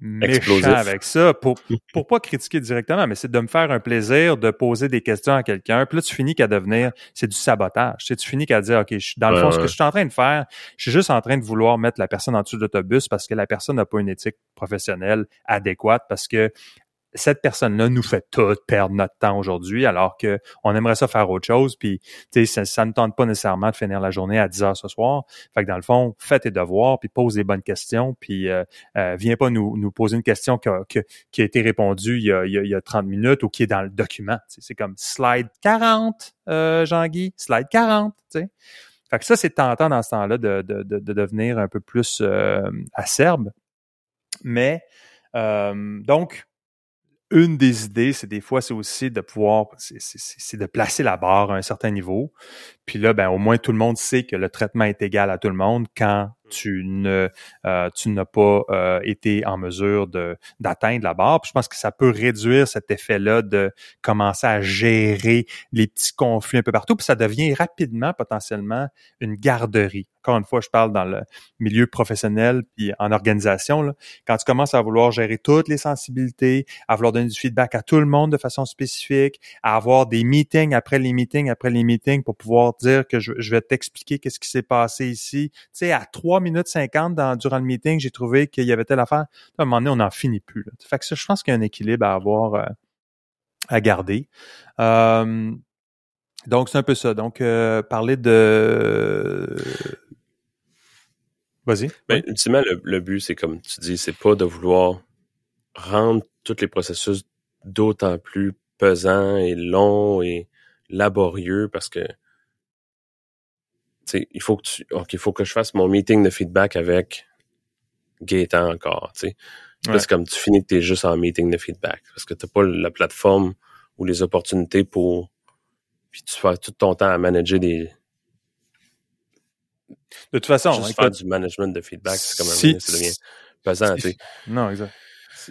méchant avec ça pour, pour pas critiquer directement, mais c'est de me faire un plaisir de poser des questions à quelqu'un. Puis là, tu finis qu'à devenir, c'est du sabotage. Tu, tu finis qu'à dire, OK, dans le fond, ce que je suis en train de faire, je suis juste en train de vouloir mettre la personne en dessous de l'autobus parce que la personne n'a pas une éthique professionnelle adéquate parce que cette personne-là nous fait tout perdre notre temps aujourd'hui, alors que on aimerait ça faire autre chose, puis ça, ça ne tente pas nécessairement de finir la journée à 10 heures ce soir. Fait que dans le fond, fais tes devoirs, puis pose des bonnes questions, puis euh, euh, viens pas nous, nous poser une question qui a, qui a été répondue il y a, il, y a, 30 minutes ou qui est dans le document. C'est comme slide 40, euh, Jean-Guy, slide 40, tu sais. Fait que ça, c'est tentant dans ce temps-là de, de, de, de, devenir un peu plus euh, acerbe. Mais donc, une des idées, c'est des fois, c'est aussi de pouvoir, c'est de placer la barre à un certain niveau. Puis là, ben, au moins tout le monde sait que le traitement est égal à tout le monde quand tu ne euh, tu n'as pas euh, été en mesure de d'atteindre la barre. Puis je pense que ça peut réduire cet effet-là de commencer à gérer les petits conflits un peu partout. Puis ça devient rapidement potentiellement une garderie. Encore une fois, je parle dans le milieu professionnel puis en organisation. Là. Quand tu commences à vouloir gérer toutes les sensibilités, à vouloir donner du feedback à tout le monde de façon spécifique, à avoir des meetings après les meetings après les meetings pour pouvoir dire que je, je vais t'expliquer qu'est-ce qui s'est passé ici. Tu sais, à 3 minutes 50 dans, durant le meeting, j'ai trouvé qu'il y avait telle affaire. À un moment donné, on n'en finit plus. Là. Je pense qu'il y a un équilibre à avoir, euh, à garder. Euh, donc, c'est un peu ça. Donc, euh, parler de... Vas-y. Ben, ultimement, le, le but, c'est comme tu dis, c'est pas de vouloir rendre tous les processus d'autant plus pesants et longs et laborieux parce que il faut que tu, il faut que je fasse mon meeting de feedback avec Gaëtan encore, tu sais. C'est comme tu finis que tu es juste en meeting de feedback parce que tu pas la plateforme ou les opportunités pour puis tu fais tout ton temps à manager des de toute façon, juste faire du management de feedback, c'est comme si, ça devient pesant, tu sais. Non, exact.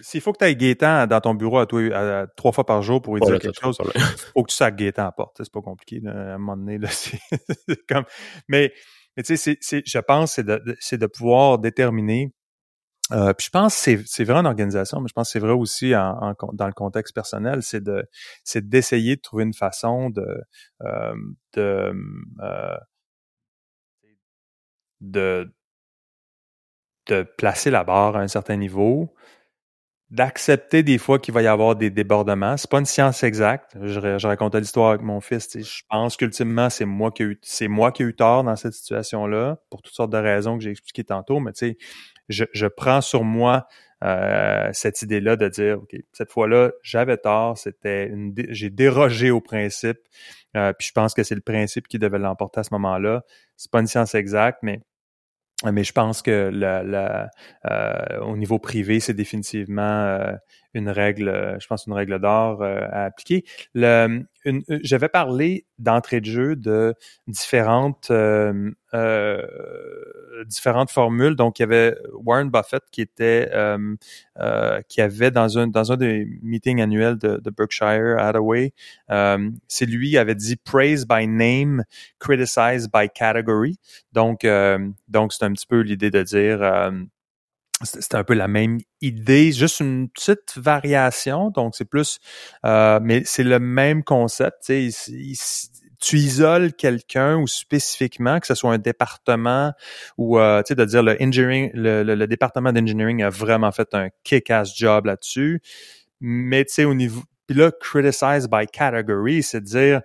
S'il faut que tu ailles Gaétan dans ton bureau à, toi, trois fois par jour pour lui dire quelque chose, il faut que tu sacs Gaétan à porte. C'est pas compliqué. à un moment donné, là, c'est comme. Mais, mais tu sais, je pense c'est de, c'est de pouvoir déterminer. Euh, puis je pense que c'est vrai en organisation, mais je pense que c'est vrai aussi en, dans le contexte personnel, c'est de c'est d'essayer de trouver une façon de euh, de euh, de de placer la barre à un certain niveau, d'accepter des fois qu'il va y avoir des débordements. C'est pas une science exacte. Je, racontais l'histoire avec mon fils. Je pense qu'ultimement, c'est moi qui ai eu, c'est moi qui ai eu tort dans cette situation-là, pour toutes sortes de raisons que j'ai expliquées tantôt, mais tu sais, je, je prends sur moi euh, cette idée-là de dire, OK, cette fois-là, j'avais tort, c'était une j'ai dérogé au principe, euh, puis je pense que c'est le principe qui devait l'emporter à ce moment-là. C'est pas une science exacte, mais mais je pense que la, euh, au niveau privé, c'est définitivement euh, une règle, je pense une règle d'or à appliquer. Le, j'avais parlé d'entrée de jeu de différentes euh, euh, différentes formules. Donc, il y avait Warren Buffett qui était euh, euh qui avait dans un dans un des meetings annuels de, de Berkshire Hathaway, euh, c'est lui qui avait dit praise by name, criticize by category. Donc, donc c'est un petit peu l'idée de dire c'était un peu la même idée, juste une petite variation. Donc, c'est plus, euh, mais c'est le même concept. tu isoles quelqu'un ou spécifiquement, que ce soit un département ou, euh, tu sais, de dire le engineering, le, le, département d'engineering a vraiment fait un kick-ass job là-dessus. Mais, tu sais, au niveau, puis là, criticize by category, c'est de dire,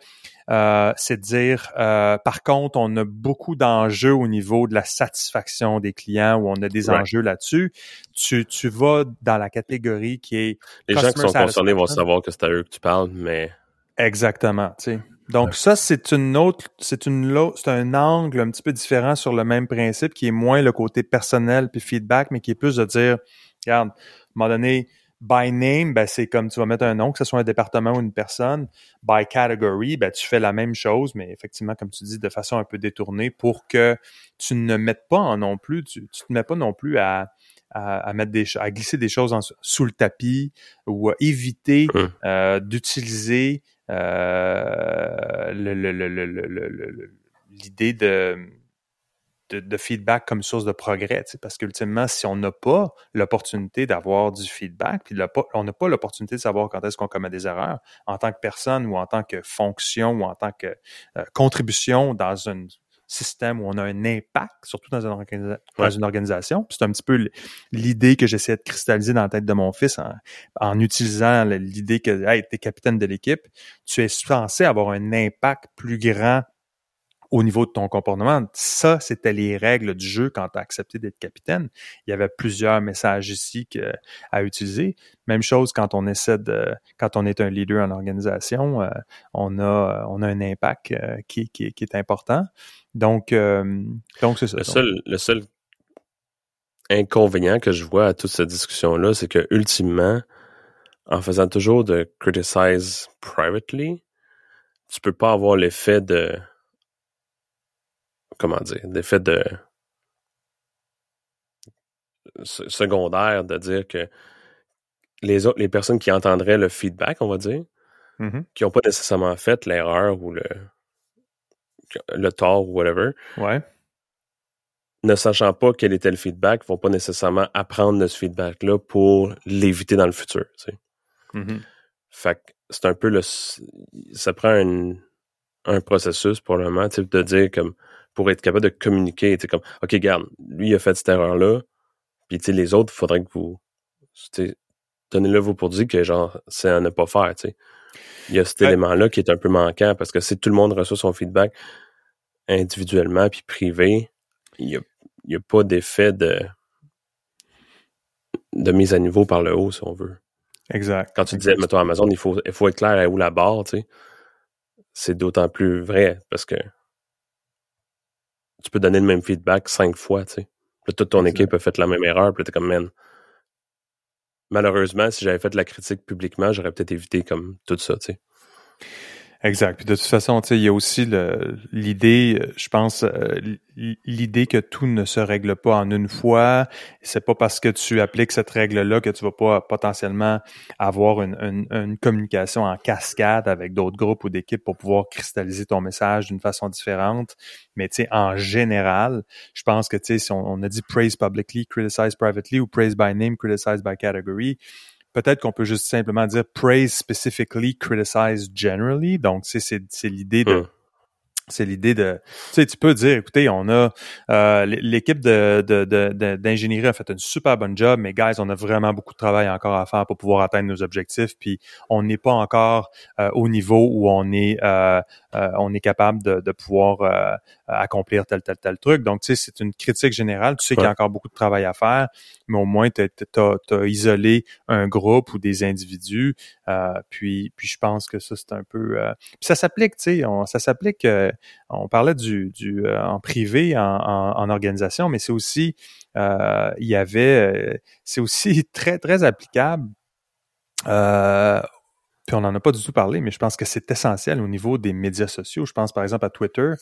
euh, c'est de dire, euh, par contre, on a beaucoup d'enjeux au niveau de la satisfaction des clients où on a des enjeux là-dessus. Tu, tu vas dans la catégorie qui est... Les gens qui sont concernés vont savoir que c'est à eux que tu parles, mais... Exactement, tu sais. Donc ça, c'est une autre, c'est une c'est un angle un petit peu différent sur le même principe qui est moins le côté personnel puis feedback, mais qui est plus de dire, regarde, à un moment donné, By name, ben, c'est comme tu vas mettre un nom, que ce soit un département ou une personne. By category, ben, tu fais la même chose, mais effectivement, comme tu dis, de façon un peu détournée pour que tu ne mettes pas en non plus, tu, tu te mets pas non plus à, à, mettre des à glisser des choses sous le tapis ou à éviter euh, d'utiliser euh, l'idée de de, feedback comme source de progrès, parce qu'ultimement, si on n'a pas l'opportunité d'avoir du feedback, puis on n'a pas l'opportunité de savoir quand est-ce qu'on commet des erreurs en tant que personne ou en tant que fonction ou en tant que euh, contribution dans un système où on a un impact, surtout dans une, dans une organisation. C'est un petit peu l'idée que j'essaie de cristalliser dans la tête de mon fils en, utilisant l'idée que hey, tu es capitaine de l'équipe, tu es censé avoir un impact plus grand au niveau de ton comportement. Ça, c'était les règles du jeu quand tu as accepté d'être capitaine. Il y avait plusieurs messages ici que, à utiliser. Même chose quand on essaie de, quand on est un leader en organisation, euh, on a, on a un impact euh, qui, qui, qui, est important. Donc, euh, donc c'est ça. Le seul, le seul inconvénient que je vois à toute cette discussion-là, c'est que ultimement, en faisant toujours de criticize privately, tu peux pas avoir l'effet de comment dire, d'effet de secondaire de dire que les autres, les personnes qui entendraient le feedback, on va dire, mm-hmm. qui n'ont pas nécessairement fait l'erreur ou le, le tort ou whatever, ouais. ne sachant pas quel était le feedback, vont pas nécessairement apprendre de ce feedback-là pour l'éviter dans le futur. Tu sais. Mm-hmm. Fait que c'est un peu le. Ça prend un, un processus pour le moment, de dire comme pour être capable de communiquer. comme, OK, garde, lui, il a fait cette erreur-là. Puis, les autres, il faudrait que vous, donnez-le vous pour dire que, genre, c'est à ne pas faire, tu Il y a cet élément-là qui est un peu manquant parce que si tout le monde reçoit son feedback individuellement puis privé, il n'y a, y a pas d'effet de, de mise à niveau par le haut, si on veut. Exact. Quand tu disais, mettons Amazon, il faut, il faut être clair à où la barre, tu sais. C'est d'autant plus vrai parce que tu peux donner le même feedback cinq fois, tu sais. Puis toute ton équipe a fait la même erreur, puis t'es comme, man. Malheureusement, si j'avais fait de la critique publiquement, j'aurais peut-être évité comme tout ça, tu sais. Exact. De toute façon, il y a aussi l'idée, euh, je pense, euh, l'idée que tout ne se règle pas en une fois. C'est pas parce que tu appliques cette règle-là que tu vas pas potentiellement avoir une, une, communication en cascade avec d'autres groupes ou d'équipes pour pouvoir cristalliser ton message d'une façon différente. Mais tu sais, en général, je pense que tu sais, si on, on a dit praise publicly, criticize privately ou praise by name, criticize by category, peut-être qu'on peut juste simplement dire praise specifically, criticize generally. Donc, c'est l'idée de, hum c'est l'idée de, tu sais, tu peux dire, écoutez, on a euh, l'équipe de, d'ingénierie a fait une super bonne job, mais guys, on a vraiment beaucoup de travail encore à faire pour pouvoir atteindre nos objectifs, puis on n'est pas encore euh, au niveau où on est, euh, on est capable de, de pouvoir accomplir tel tel tel truc. Donc, tu sais, c'est une critique générale. Tu sais qu'il y a encore beaucoup de travail à faire, mais au moins, tu as, isolé un groupe ou des individus. puis, puis je pense que ça, c'est un peu, puis ça s'applique, tu sais, ça s'applique on parlait du, du euh, en privé, en, organisation, mais c'est aussi, euh, il y avait, euh, c'est aussi très, très applicable euh, puis on n'en a pas du tout parlé, mais je pense que c'est essentiel au niveau des médias sociaux. Je pense par exemple à Twitter,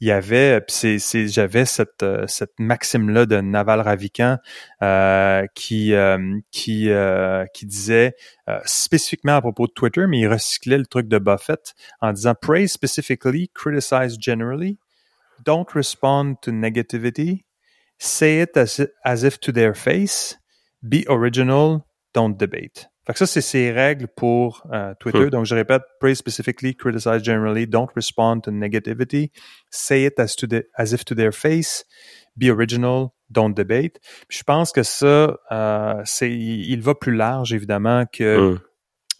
il y avait, puis j'avais cette, euh, cette maxime-là de Naval Ravikant euh, qui, euh, qui, qui disait spécifiquement à propos de Twitter, mais il recyclait le truc de Buffett en disant Praise specifically, criticize generally, don't respond to negativity, say it as, as if to their face, be original, don't debate. Fait que ça, c'est ses règles pour euh, Twitter. Hmm. Donc, je répète, praise specifically, criticize generally, don't respond to negativity, say it as, to the, as if to their face, be original, don't debate. je pense que ça, euh, c'est, il va plus large, évidemment, que, hmm.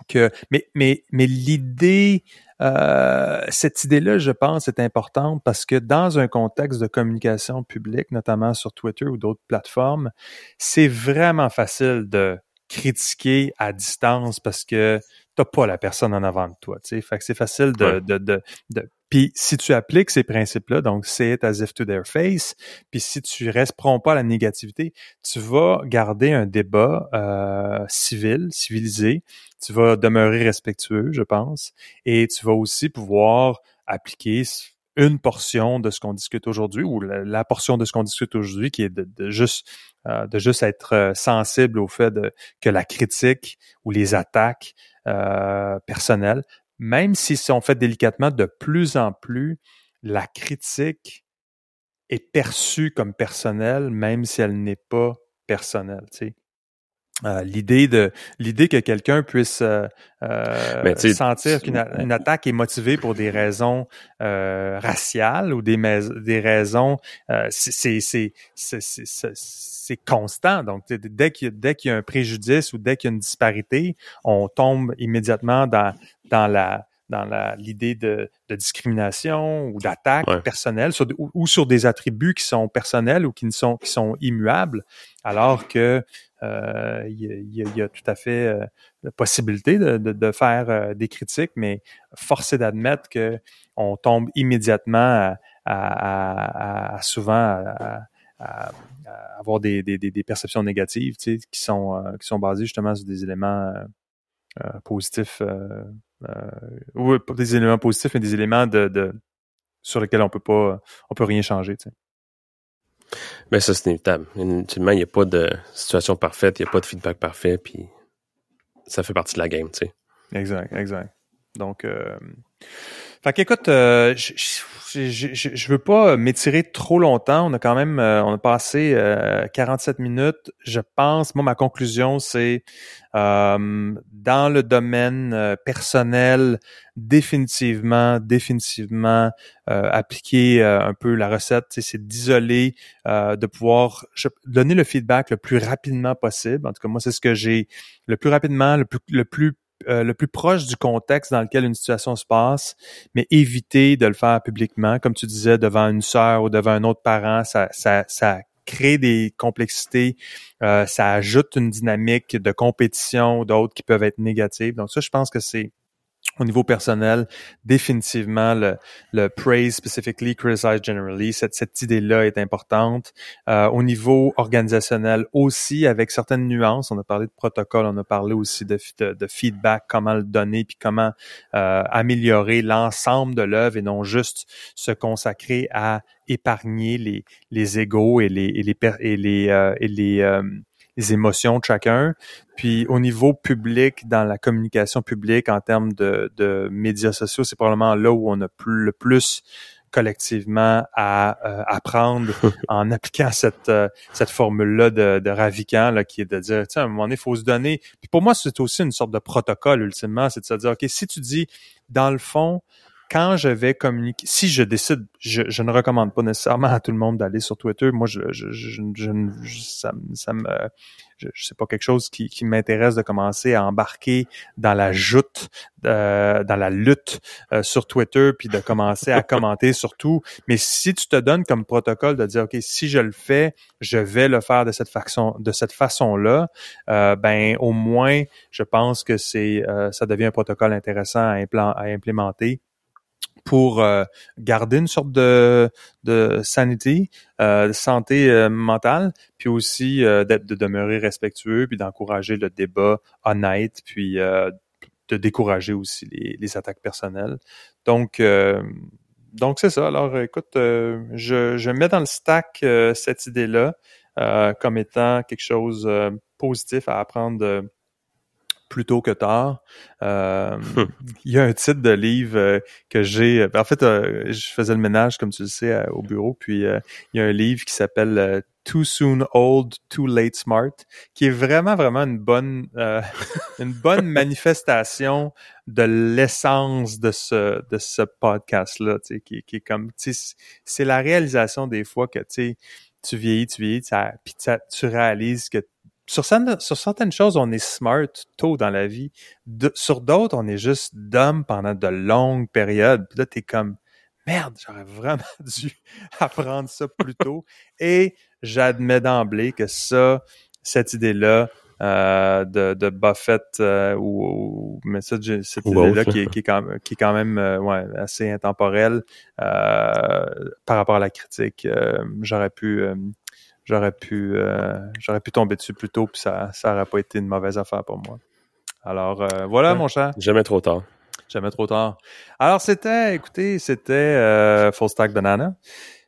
que mais, mais, mais l'idée, euh, cette idée-là, je pense, est importante parce que dans un contexte de communication publique, notamment sur Twitter ou d'autres plateformes, c'est vraiment facile de critiquer à distance parce que t'as pas la personne en avant de toi. sais Fait que c'est facile de, de, de, de, Puis si tu appliques ces principes-là, donc say it as if to their face, puis si tu prends pas à la négativité, tu vas garder un débat euh, civil, civilisé, tu vas demeurer respectueux, je pense, et tu vas aussi pouvoir appliquer une portion de ce qu'on discute aujourd'hui ou la, portion de ce qu'on discute aujourd'hui qui est de, de juste euh, de juste être euh, sensible au fait que la critique ou les attaques euh, personnelles, même si sont faites délicatement, de plus en plus, la critique est perçue comme personnelle, même si elle n'est pas personnelle. Tu. Euh, l'idée de l'idée que quelqu'un puisse euh, euh sentir qu'une une attaque est motivée pour des raisons raciales ou des, des raisons c'est c'est c'est constant. Donc dès qu'il dès qu'il y a un préjudice ou dès qu'il y a une disparité on tombe immédiatement dans dans la dans l'idée de, de, discrimination ou d'attaque personnelle ou, sur des attributs qui sont personnels ou qui ne sont qui sont immuables alors que euh, il, y a, tout à fait euh, la possibilité de, faire euh, des critiques, mais force est d'admettre qu'on tombe immédiatement souvent à, avoir des, perceptions négatives qui, sont, qui sont basées justement sur des éléments positifs, ou des éléments positifs, mais des éléments de, sur lesquels on peut pas, on peut rien changer. Mais ça, c'est inévitable. Inutilement, il n'y a pas de situation parfaite, il n'y a pas de feedback parfait, puis ça fait partie de la game, tu sais. Exact, exact. Donc, euh... fait qu'écoute, euh, je, je, veux pas m'étirer trop longtemps. On a quand même, euh, on a passé 47 euh, minutes. Je pense, moi, ma conclusion, c'est euh, dans le domaine personnel, définitivement, définitivement appliquer un peu la recette, c'est d'isoler, de pouvoir donner le feedback le plus rapidement possible. En tout cas, moi, c'est ce que j'ai le plus rapidement, le plus, le plus euh, le plus proche du contexte dans lequel une situation se passe, mais éviter de le faire publiquement, comme tu disais, devant une sœur ou devant un autre parent, ça, ça, ça crée des complexités, euh, ça ajoute une dynamique de compétition, d'autres qui peuvent être négatives. Donc ça, je pense que c'est au niveau personnel, définitivement, le, le praise specifically, criticize generally, cette, cette idée-là est importante. Euh, au niveau organisationnel aussi, avec certaines nuances, on a parlé de protocole, on a parlé aussi de, de, feedback, comment le donner, puis comment euh, améliorer l'ensemble de l'œuvre et non juste se consacrer à épargner les, les égaux et les, et les, et les, euh, et les les émotions de chacun. Puis au niveau public, dans la communication publique, en termes de, de médias sociaux, c'est probablement là où on a plus, le plus collectivement à euh, apprendre en appliquant cette euh, cette formule-là de, de Ravikant, là, qui est de dire, tiens, à un moment donné, il faut se donner. Puis pour moi, c'est aussi une sorte de protocole, ultimement, c'est de se dire, OK, si tu dis, dans le fond, quand je vais communiquer, si je décide, je, ne recommande pas nécessairement à tout le monde d'aller sur Twitter. Moi, je, je, je, je ça, ça me, je, sais pas quelque chose qui, qui m'intéresse de commencer à embarquer dans la joute, euh, dans la lutte euh, sur Twitter, puis de commencer à commenter surtout. Mais si tu te donnes comme protocole de dire, ok, si je le fais, je vais le faire de cette façon, de cette façon-là, euh, ben au moins, je pense que c'est, ça devient un protocole intéressant à, à implémenter pour euh, garder une sorte de, de sanity, euh, de santé mentale, puis aussi de, de, demeurer respectueux, puis d'encourager le débat honnête, puis de décourager aussi les, les attaques personnelles. Donc, donc c'est ça. Alors, écoute, je, je mets dans le stack cette idée-là comme étant quelque chose positif à apprendre plus tôt que tard. Euh, il y a un titre de livre euh, que j'ai. Euh, en fait, je faisais le ménage, comme tu le sais, au bureau. Puis il y a un livre qui s'appelle Too Soon Old, Too Late Smart, qui est vraiment, vraiment une bonne, une bonne manifestation de l'essence de ce, de ce podcast-là, qui, qui est comme, c'est la réalisation des fois que, tu tu vieillis, tu vieillis, puis tu réalises que sur, certaines choses, on est smart tôt dans la vie. sur d'autres, on est juste dumb pendant de longues périodes. Puis là, t'es comme, merde, j'aurais vraiment dû apprendre ça plus tôt. Et j'admets d'emblée que ça, cette idée-là, euh, de, de Buffett euh, ou, mais ça, cette idée-là qui, qui, est quand, qui est quand même euh, ouais, assez intemporelle par rapport à la critique. j'aurais pu j'aurais pu euh, j'aurais pu tomber dessus plus tôt puis ça ça aurait pas été une mauvaise affaire pour moi. Alors euh, voilà mon cher. Jamais trop tard. Jamais trop tard. Alors c'était écoutez, c'était euh, Full Stack Banana.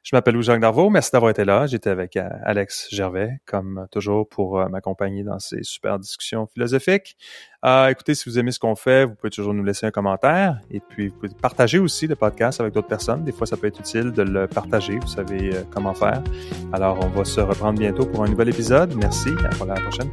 Je m'appelle Louis-Jacques Darvaux. Merci d'avoir été là. J'étais avec euh, Alex Gervais, comme toujours, pour euh, m'accompagner dans ces super discussions philosophiques. Euh, écoutez, si vous aimez ce qu'on fait, vous pouvez toujours nous laisser un commentaire et puis vous pouvez partager aussi le podcast avec d'autres personnes. Des fois, ça peut être utile de le partager. Vous savez comment faire. Alors, on va se reprendre bientôt pour un nouvel épisode. Merci. À la prochaine.